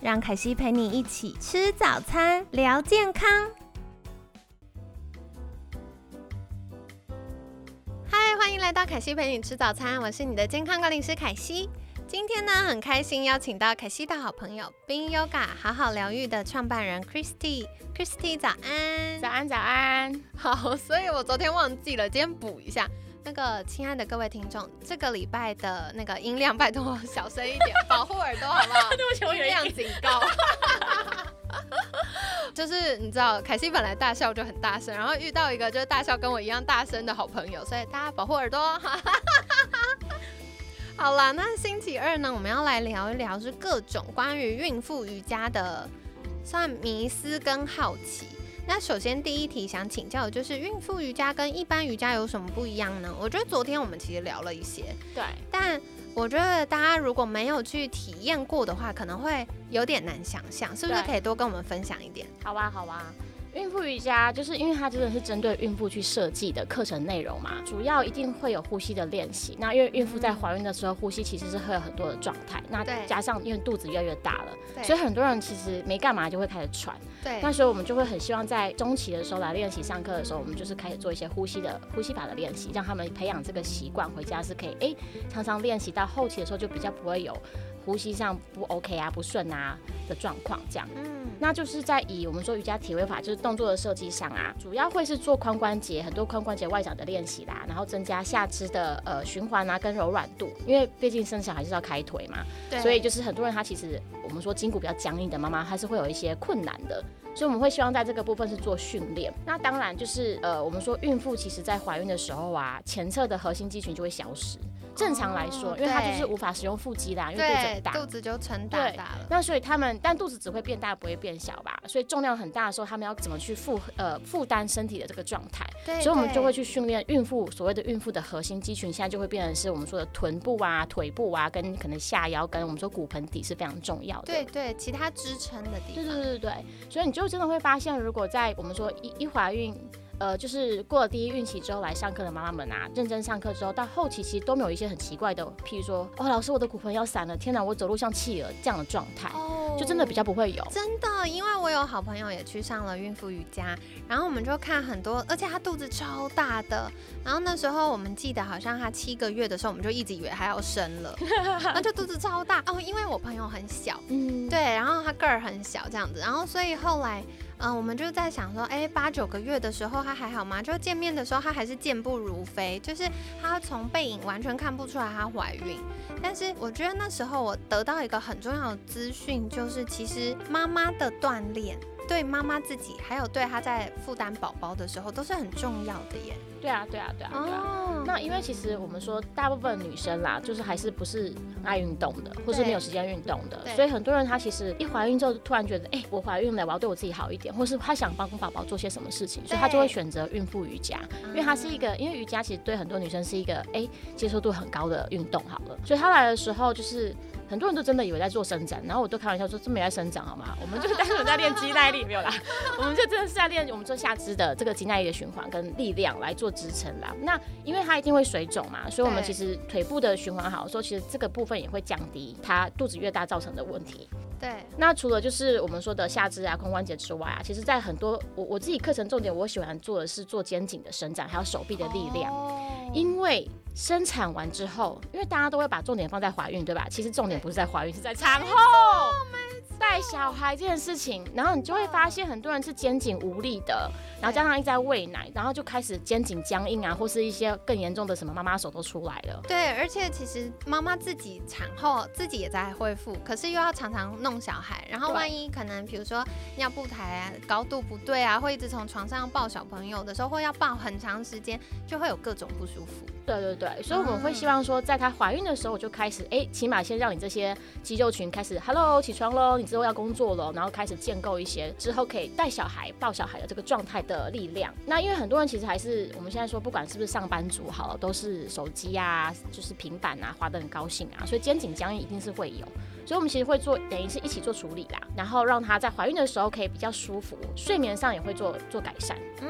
让凯西陪你一起吃早餐，聊健康。嗨，欢迎来到凯西陪你吃早餐，我是你的健康管理师凯西。今天呢，很开心邀请到凯西的好朋友冰 Yoga 好好疗愈的创办人 Christy。Christy，早安！早安，早安。好，所以我昨天忘记了，今天补一下。那个亲爱的各位听众，这个礼拜的那个音量拜托小声一点，保护耳朵好不好？对不起，我音量警告。就是你知道，凯西本来大笑就很大声，然后遇到一个就是大笑跟我一样大声的好朋友，所以大家保护耳朵。好啦，那星期二呢，我们要来聊一聊是各种关于孕妇瑜伽的算迷思跟好奇。那首先第一题想请教的就是孕妇瑜伽跟一般瑜伽有什么不一样呢？我觉得昨天我们其实聊了一些，对，但我觉得大家如果没有去体验过的话，可能会有点难想象，是不是可以多跟我们分享一点？好吧，好吧。孕妇瑜伽就是因为它真的是针对孕妇去设计的课程内容嘛，主要一定会有呼吸的练习。那因为孕妇在怀孕的时候，呼吸其实是会有很多的状态。那加上因为肚子越来越大了，所以很多人其实没干嘛就会开始喘。对。那时候我们就会很希望在中期的时候来练习上课的时候，我们就是开始做一些呼吸的呼吸法的练习，让他们培养这个习惯，回家是可以哎常常练习。到后期的时候就比较不会有。呼吸上不 OK 啊，不顺啊的状况，这样，嗯，那就是在以我们说瑜伽体位法，就是动作的设计上啊，主要会是做髋关节很多髋关节外展的练习啦，然后增加下肢的呃循环啊跟柔软度，因为毕竟生小孩是要开腿嘛，对，所以就是很多人他其实我们说筋骨比较僵硬的妈妈，她是会有一些困难的，所以我们会希望在这个部分是做训练。那当然就是呃我们说孕妇其实在怀孕的时候啊，前侧的核心肌群就会消失。正常来说，因为他就是无法使用腹肌啦，因为肚子很大，肚子就撑大大了。那所以他们，但肚子只会变大，不会变小吧？所以重量很大的时候，他们要怎么去负呃负担身体的这个状态？对，所以我们就会去训练孕妇所谓的孕妇的核心肌群，现在就会变成是我们说的臀部啊、腿部啊，跟可能下腰跟我们说骨盆底是非常重要的。对对，其他支撑的地方。对对对对，所以你就真的会发现，如果在我们说一一怀孕。呃，就是过了第一孕期之后来上课的妈妈们啊，认真上课之后，到后期其实都没有一些很奇怪的，譬如说，哦，老师我的骨盆要散了，天哪，我走路像企鹅这样的状态，哦，就真的比较不会有。真的，因为我有好朋友也去上了孕妇瑜伽，然后我们就看很多，而且她肚子超大的，然后那时候我们记得好像她七个月的时候，我们就一直以为她要生了，那就肚子超大哦，因为我朋友很小，嗯，对，然后她个儿很小这样子，然后所以后来。嗯，我们就在想说，哎，八九个月的时候她还好吗？就见面的时候她还是健步如飞，就是她从背影完全看不出来她怀孕。但是我觉得那时候我得到一个很重要的资讯，就是其实妈妈的锻炼。对妈妈自己，还有对她在负担宝宝的时候，都是很重要的耶。对啊，对啊，对啊，对啊。那因为其实我们说，大部分女生啦，就是还是不是很爱运动的，或是没有时间运动的，所以很多人她其实一怀孕之后，突然觉得，哎，我怀孕了，我要对我自己好一点，或是她想帮宝宝做些什么事情，所以她就会选择孕妇瑜伽，因为它是一个，因为瑜伽其实对很多女生是一个，哎，接受度很高的运动。好了，所以她来的时候就是。很多人都真的以为在做伸展，然后我都开玩笑说，这没在伸展好吗？我们就是 单纯在练肌耐力，没有啦。我们就真的是在练我们做下肢的这个肌耐力的循环跟力量来做支撑啦。那因为它一定会水肿嘛，所以我们其实腿部的循环好，说其实这个部分也会降低它肚子越大造成的问题。对。那除了就是我们说的下肢啊、髋关节之外啊，其实在很多我我自己课程重点，我喜欢做的是做肩颈的伸展，还有手臂的力量，因为。生产完之后，因为大家都会把重点放在怀孕，对吧？其实重点不是在怀孕，是在产后。带小孩这件事情，然后你就会发现很多人是肩颈无力的，然后加上一直在喂奶，然后就开始肩颈僵硬啊，或是一些更严重的什么妈妈手都出来了。对，而且其实妈妈自己产后自己也在恢复，可是又要常常弄小孩，然后万一可能比如说尿布台啊高度不对啊，会一直从床上抱小朋友的时候，或要抱很长时间，就会有各种不舒服。对对对，所以我们会希望说，在她怀孕的时候就开始，哎，起码先让你这些肌肉群开始，Hello，起床喽，你。之后要工作了，然后开始建构一些之后可以带小孩、抱小孩的这个状态的力量。那因为很多人其实还是我们现在说，不管是不是上班族，好了，都是手机啊，就是平板啊，滑得很高兴啊，所以肩颈僵硬一定是会有。所以我们其实会做，等于是一起做处理啦，然后让她在怀孕的时候可以比较舒服，睡眠上也会做做改善。嗯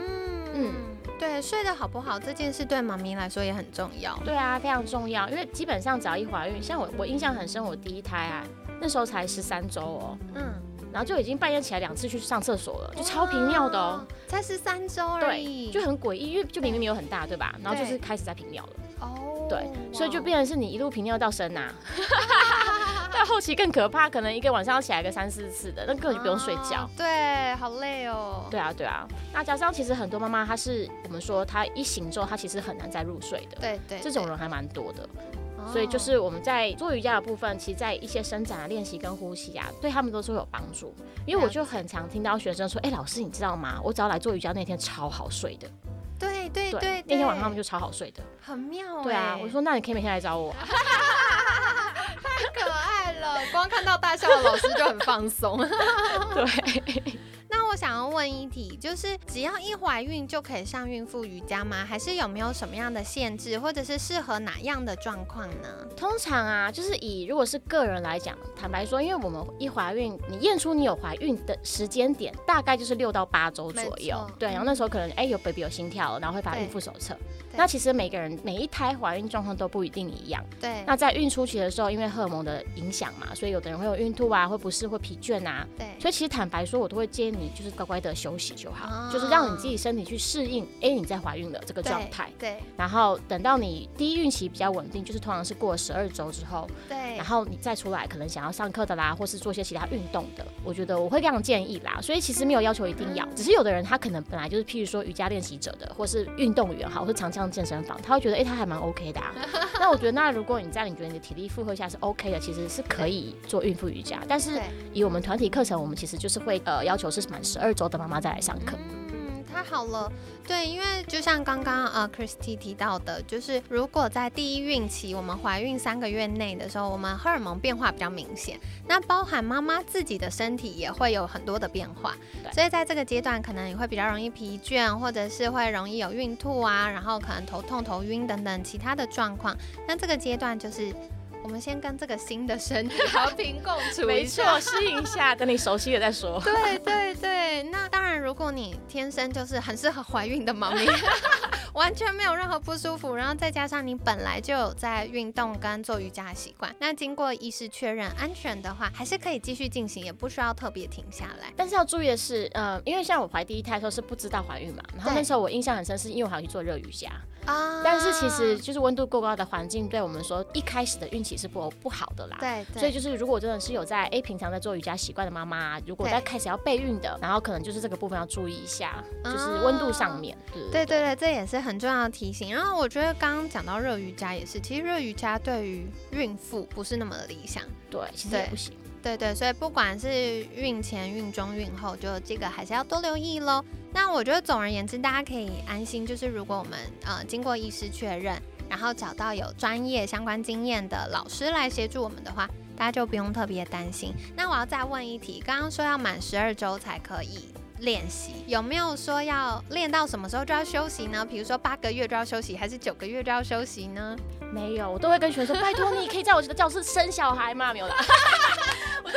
嗯，对，睡得好不好这件事对妈咪来说也很重要。对啊，非常重要，因为基本上只要一怀孕，像我我印象很深，我第一胎啊，那时候才十三周哦，嗯，然后就已经半夜起来两次去上厕所了，就超频尿的哦，才十三周而已，就很诡异，因为就明明没有很大，对吧？然后就是开始在频尿了。哦，对，所以就变成是你一路频尿到生啊。到后期更可怕，可能一个晚上要起来个三四次的，那根本就不用睡觉。对，好累哦。对啊，对啊。那加上其实很多妈妈，她是我们说她一醒之后，她其实很难再入睡的。对对。这种人还蛮多的，所以就是我们在做瑜伽的部分，其实在一些伸展啊、练习跟呼吸啊，对他们都是会有帮助。因为我就很常听到学生说：“哎，老师，你知道吗？我只要来做瑜伽那天超好睡的。”对对对。那天晚上他们就超好睡的。很妙。对啊，我说那你可以每天来找我。太可爱了，光看到大笑的老师就很放松。对。想要问一题，就是只要一怀孕就可以上孕妇瑜伽吗？还是有没有什么样的限制，或者是适合哪样的状况呢？通常啊，就是以如果是个人来讲，坦白说，因为我们一怀孕，你验出你有怀孕的时间点，大概就是六到八周左右。对，然后那时候可能哎有 baby 有心跳了，然后会发孕妇手册。那其实每个人每一胎怀孕状况都不一定一样。对。那在孕初期的时候，因为荷尔蒙的影响嘛，所以有的人会有孕吐啊，会不适，会疲倦啊。对。所以其实坦白说，我都会建议你就是乖乖的休息就好，就是让你自己身体去适应，哎，你在怀孕的这个状态。对。然后等到你第一孕期比较稳定，就是通常是过了十二周之后。对。然后你再出来，可能想要上课的啦，或是做一些其他运动的，我觉得我会这样建议啦。所以其实没有要求一定要，只是有的人他可能本来就是，譬如说瑜伽练习者的，或是运动员好，或是常上健身房，他会觉得哎，他还蛮 OK 的啊。那我觉得，那如果你在你觉得你的体力负荷下是 OK 的，其实是可以做孕妇瑜伽。但是以我们团体课程，我们其实就是会呃要求是满十二周的妈妈再来上课。太好了，对，因为就像刚刚呃 Christy 提到的，就是如果在第一孕期，我们怀孕三个月内的时候，我们荷尔蒙变化比较明显，那包含妈妈自己的身体也会有很多的变化，所以在这个阶段可能也会比较容易疲倦，或者是会容易有孕吐啊，然后可能头痛、头晕等等其他的状况，那这个阶段就是。我们先跟这个新的身体和平共处，没错，适应一下，等你熟悉了再说。对对对，那当然，如果你天生就是很适合怀孕的妈咪，完全没有任何不舒服，然后再加上你本来就有在运动跟做瑜伽的习惯，那经过医师确认安全的话，还是可以继续进行，也不需要特别停下来。但是要注意的是，呃，因为像我怀第一胎的时候是不知道怀孕嘛，然后那时候我印象很深，是因为我还要去做热瑜伽。啊！但是其实就是温度过高的环境，对我们说一开始的运气是不不好的啦。对。所以就是如果真的是有在哎平常在做瑜伽习惯的妈妈，如果在开始要备孕的，然后可能就是这个部分要注意一下，就是温度上面。对对对，这也是很重要的提醒。然后我觉得刚刚讲到热瑜伽也是，其实热瑜伽对于孕妇不是那么的理想。对，其实也不行。对对，所以不管是孕前、孕中、孕后，就这个还是要多留意喽。那我觉得总而言之，大家可以安心，就是如果我们呃经过医师确认，然后找到有专业相关经验的老师来协助我们的话，大家就不用特别担心。那我要再问一题，刚刚说要满十二周才可以练习，有没有说要练到什么时候就要休息呢？比如说八个月就要休息，还是九个月就要休息呢？没有，我都会跟学生说，拜托你可以在我的教室生小孩吗？没有啦。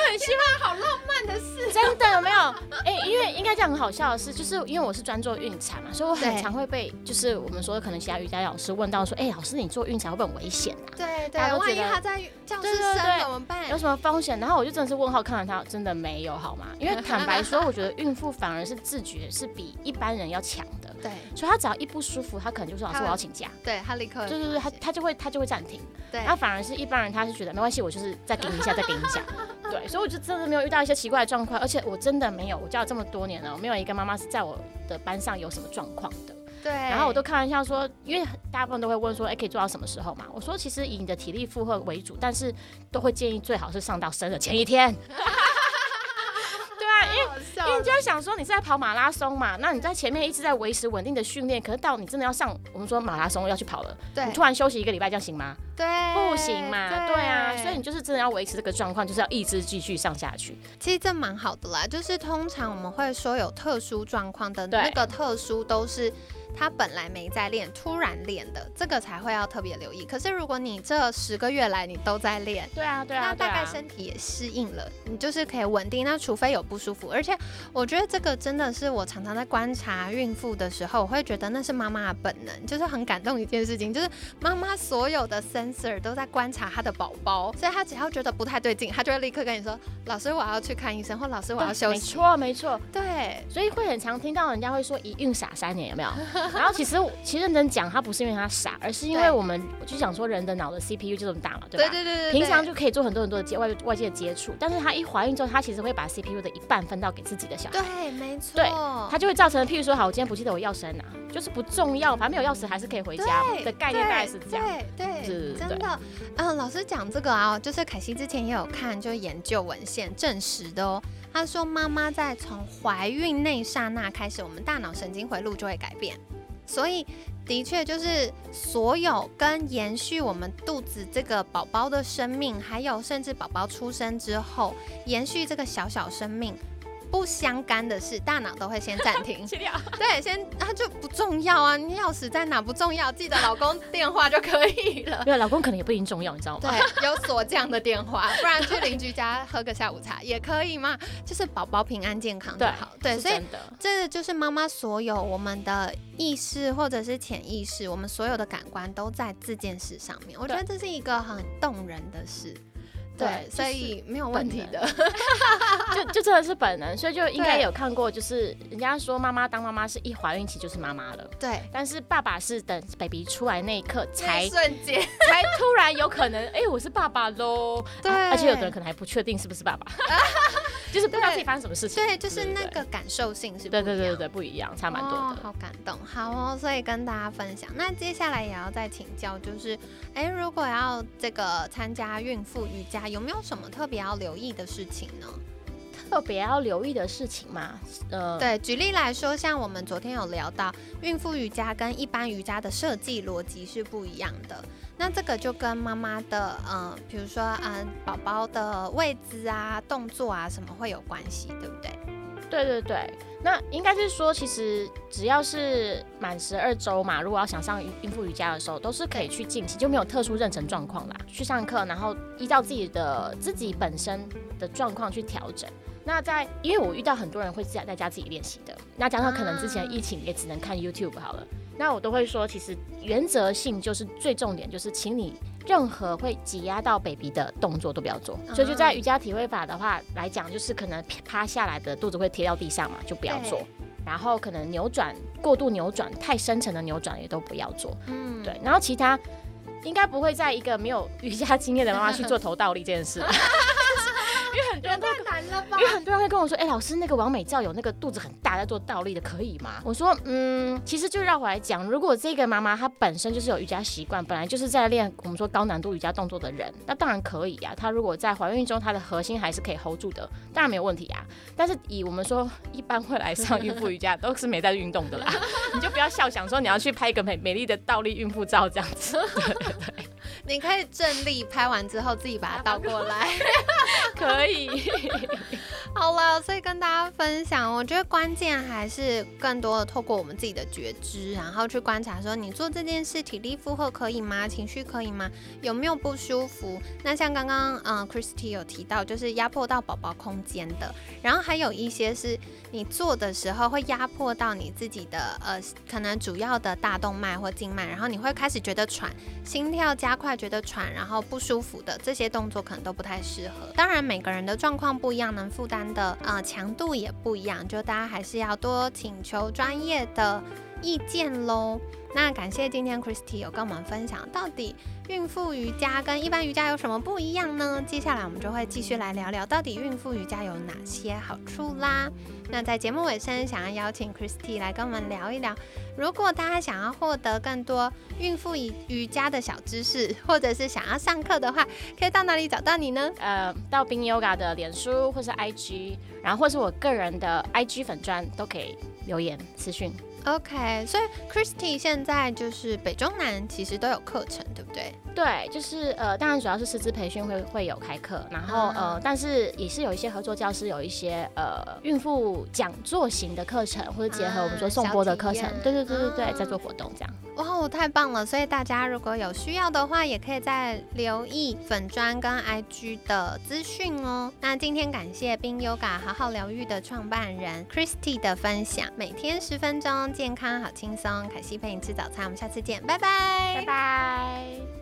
我很希望好浪漫的事，真的有没有？哎，因为应该这样很好笑的是，就是因为我是专做孕产嘛，所以我很常会被就是我们说可能其他瑜伽老师问到说，哎，老师你做孕产会不会很危险啊？对对，万一他在教室生怎么办？有什么风险？然后我就真的是问号看着他，真的没有好吗？因为坦白说，我觉得孕妇反而是自觉是比一般人要强的。对，所以他只要一不舒服，他可能就说老师我要请假。对他立刻，对对对，他他就会他就会暂停。对，他反而是一般人，他是觉得没关系，我就是再顶一下，再顶一下。对，所以我就真的没有遇到一些奇怪的状况，而且我真的没有，我教了这么多年了，没有一个妈妈是在我的班上有什么状况的。对，然后我都开玩笑说，因为大部分都会问说，哎，可以做到什么时候嘛？我说其实以你的体力负荷为主，但是都会建议最好是上到生的前一天。对啊因为你就会想说，你是在跑马拉松嘛？那你在前面一直在维持稳定的训练，可是到你真的要上，我们说马拉松要去跑了，对，你突然休息一个礼拜，这样行吗？对，不行嘛，对啊，所以你就是真的要维持这个状况，就是要一直继续上下去。其实这蛮好的啦，就是通常我们会说有特殊状况的那个特殊都是。他本来没在练，突然练的，这个才会要特别留意。可是如果你这十个月来你都在练，对啊，对啊，那大概身体也适应了，你就是可以稳定。那除非有不舒服，而且我觉得这个真的是我常常在观察孕妇的时候，我会觉得那是妈妈的本能，就是很感动一件事情，就是妈妈所有的 sensor 都在观察她的宝宝，所以她只要觉得不太对劲，她就会立刻跟你说：“老师，我要去看医生，或老师我要休息。”没错，没错，对，所以会很常听到人家会说“一孕傻三年”，有没有？然后其实其实认真讲，她不是因为她傻，而是因为我们就想说人的脑的 CPU 就这么大嘛，对吧？对对对对。平常就可以做很多很多的接外外界的接触，但是她一怀孕之后，她其实会把 CPU 的一半分到给自己的小孩。对，没错。对，他就会造成，譬如说，好，我今天不记得我钥匙在哪，就是不重要，反正没有钥匙还是可以回家的概念，大概是这样。对对，真的。嗯，老师讲这个啊，就是凯西之前也有看，就研究文献证实的哦。他说，妈妈在从怀孕那刹那开始，我们大脑神经回路就会改变。所以，的确就是所有跟延续我们肚子这个宝宝的生命，还有甚至宝宝出生之后延续这个小小生命。不相干的事，大脑都会先暂停。对，先它就不重要啊，你钥匙在哪不重要，记得老公电话就可以了。对，老公可能也不一定重要，你知道吗？对，有锁匠的电话，不然去邻居家喝个下午茶也可以嘛。就是宝宝平安健康就好。对，所以这就是妈妈所有我们的意识或者是潜意识，我们所有的感官都在这件事上面。我觉得这是一个很动人的事。对，所以没有问题的，就就真的是本能，所以就应该有看过，就是人家说妈妈当妈妈是一怀孕期就是妈妈了，对，但是爸爸是等 baby 出来那一刻才瞬间 才突然有可能，哎，我是爸爸喽，对，而且有的人可能还不确定是不是爸爸。就是不知道自己发生什么事情，对，就是那个感受性是，对对对对不一样，差蛮多的。好感动，好哦，所以跟大家分享。那接下来也要再请教，就是，哎，如果要这个参加孕妇瑜伽，有没有什么特别要留意的事情呢？特别要留意的事情嘛，呃，对，举例来说，像我们昨天有聊到，孕妇瑜伽跟一般瑜伽的设计逻辑是不一样的。那这个就跟妈妈的，嗯，比如说，嗯，宝宝的位置啊、动作啊什么会有关系，对不对？对对对，那应该是说，其实只要是满十二周嘛，如果要想上孕妇瑜伽的时候，都是可以去进行，就没有特殊妊娠状况啦，去上课，然后依照自己的自己本身的状况去调整。那在，因为我遇到很多人会自己在家自己练习的，那加上可能之前疫情也只能看 YouTube 好了。那我都会说，其实原则性就是最重点，就是请你任何会挤压到 baby 的动作都不要做。所以就在瑜伽体位法的话来讲，就是可能趴下来的肚子会贴到地上嘛，就不要做。然后可能扭转过度扭转太深层的扭转也都不要做。嗯，对。然后其他应该不会在一个没有瑜伽经验的妈妈去做头倒立这件事。因为很多人都难了吧？因为很多人会跟我说：“哎，老师，那个王美照有那个肚子很大在做倒立的，可以吗？”我说：“嗯，其实就绕回来讲，如果这个妈妈她本身就是有瑜伽习惯，本来就是在练我们说高难度瑜伽动作的人，那当然可以呀。她如果在怀孕中，她的核心还是可以 hold 住的，当然没有问题啊。但是以我们说一般会来上孕妇瑜伽都是没在运动的啦，你就不要笑想说你要去拍一个美美丽的倒立孕妇照这样子。你可以正立拍完之后自己把它倒过来，可。以，好了，所以跟大家分享，我觉得关键还是更多的透过我们自己的觉知，然后去观察，说你做这件事体力负荷可以吗？情绪可以吗？有没有不舒服？那像刚刚嗯，Christy 有提到，就是压迫到宝宝空间的，然后还有一些是你做的时候会压迫到你自己的呃，可能主要的大动脉或静脉，然后你会开始觉得喘，心跳加快，觉得喘，然后不舒服的这些动作可能都不太适合。当然每个人的状况不一样，能负担的呃强度也不一样，就大家还是要多请求专业的意见喽。那感谢今天 Christy 有跟我们分享，到底孕妇瑜伽跟一般瑜伽有什么不一样呢？接下来我们就会继续来聊聊，到底孕妇瑜伽有哪些好处啦。那在节目尾声，想要邀请 Christy 来跟我们聊一聊，如果大家想要获得更多孕妇瑜瑜伽的小知识，或者是想要上课的话，可以到哪里找到你呢？呃，到冰 Yoga 的脸书或是 IG，然后或是我个人的 IG 粉砖都可以留言私讯。OK，所以 Christy 现在就是北中南其实都有课程，对不对？对，就是呃，当然主要是师资培训会会有开课，然后呃，但是也是有一些合作教师有一些呃孕妇讲座型的课程，或者结合我们说送播的课程，对对对对对，在做活动这样。哇，太棒了！所以大家如果有需要的话，也可以再留意粉砖跟 IG 的资讯哦。那今天感谢冰 Yoga 好好疗愈的创办人 Christy 的分享，每天十分钟，健康好轻松。凯西陪你吃早餐，我们下次见，拜拜，拜拜。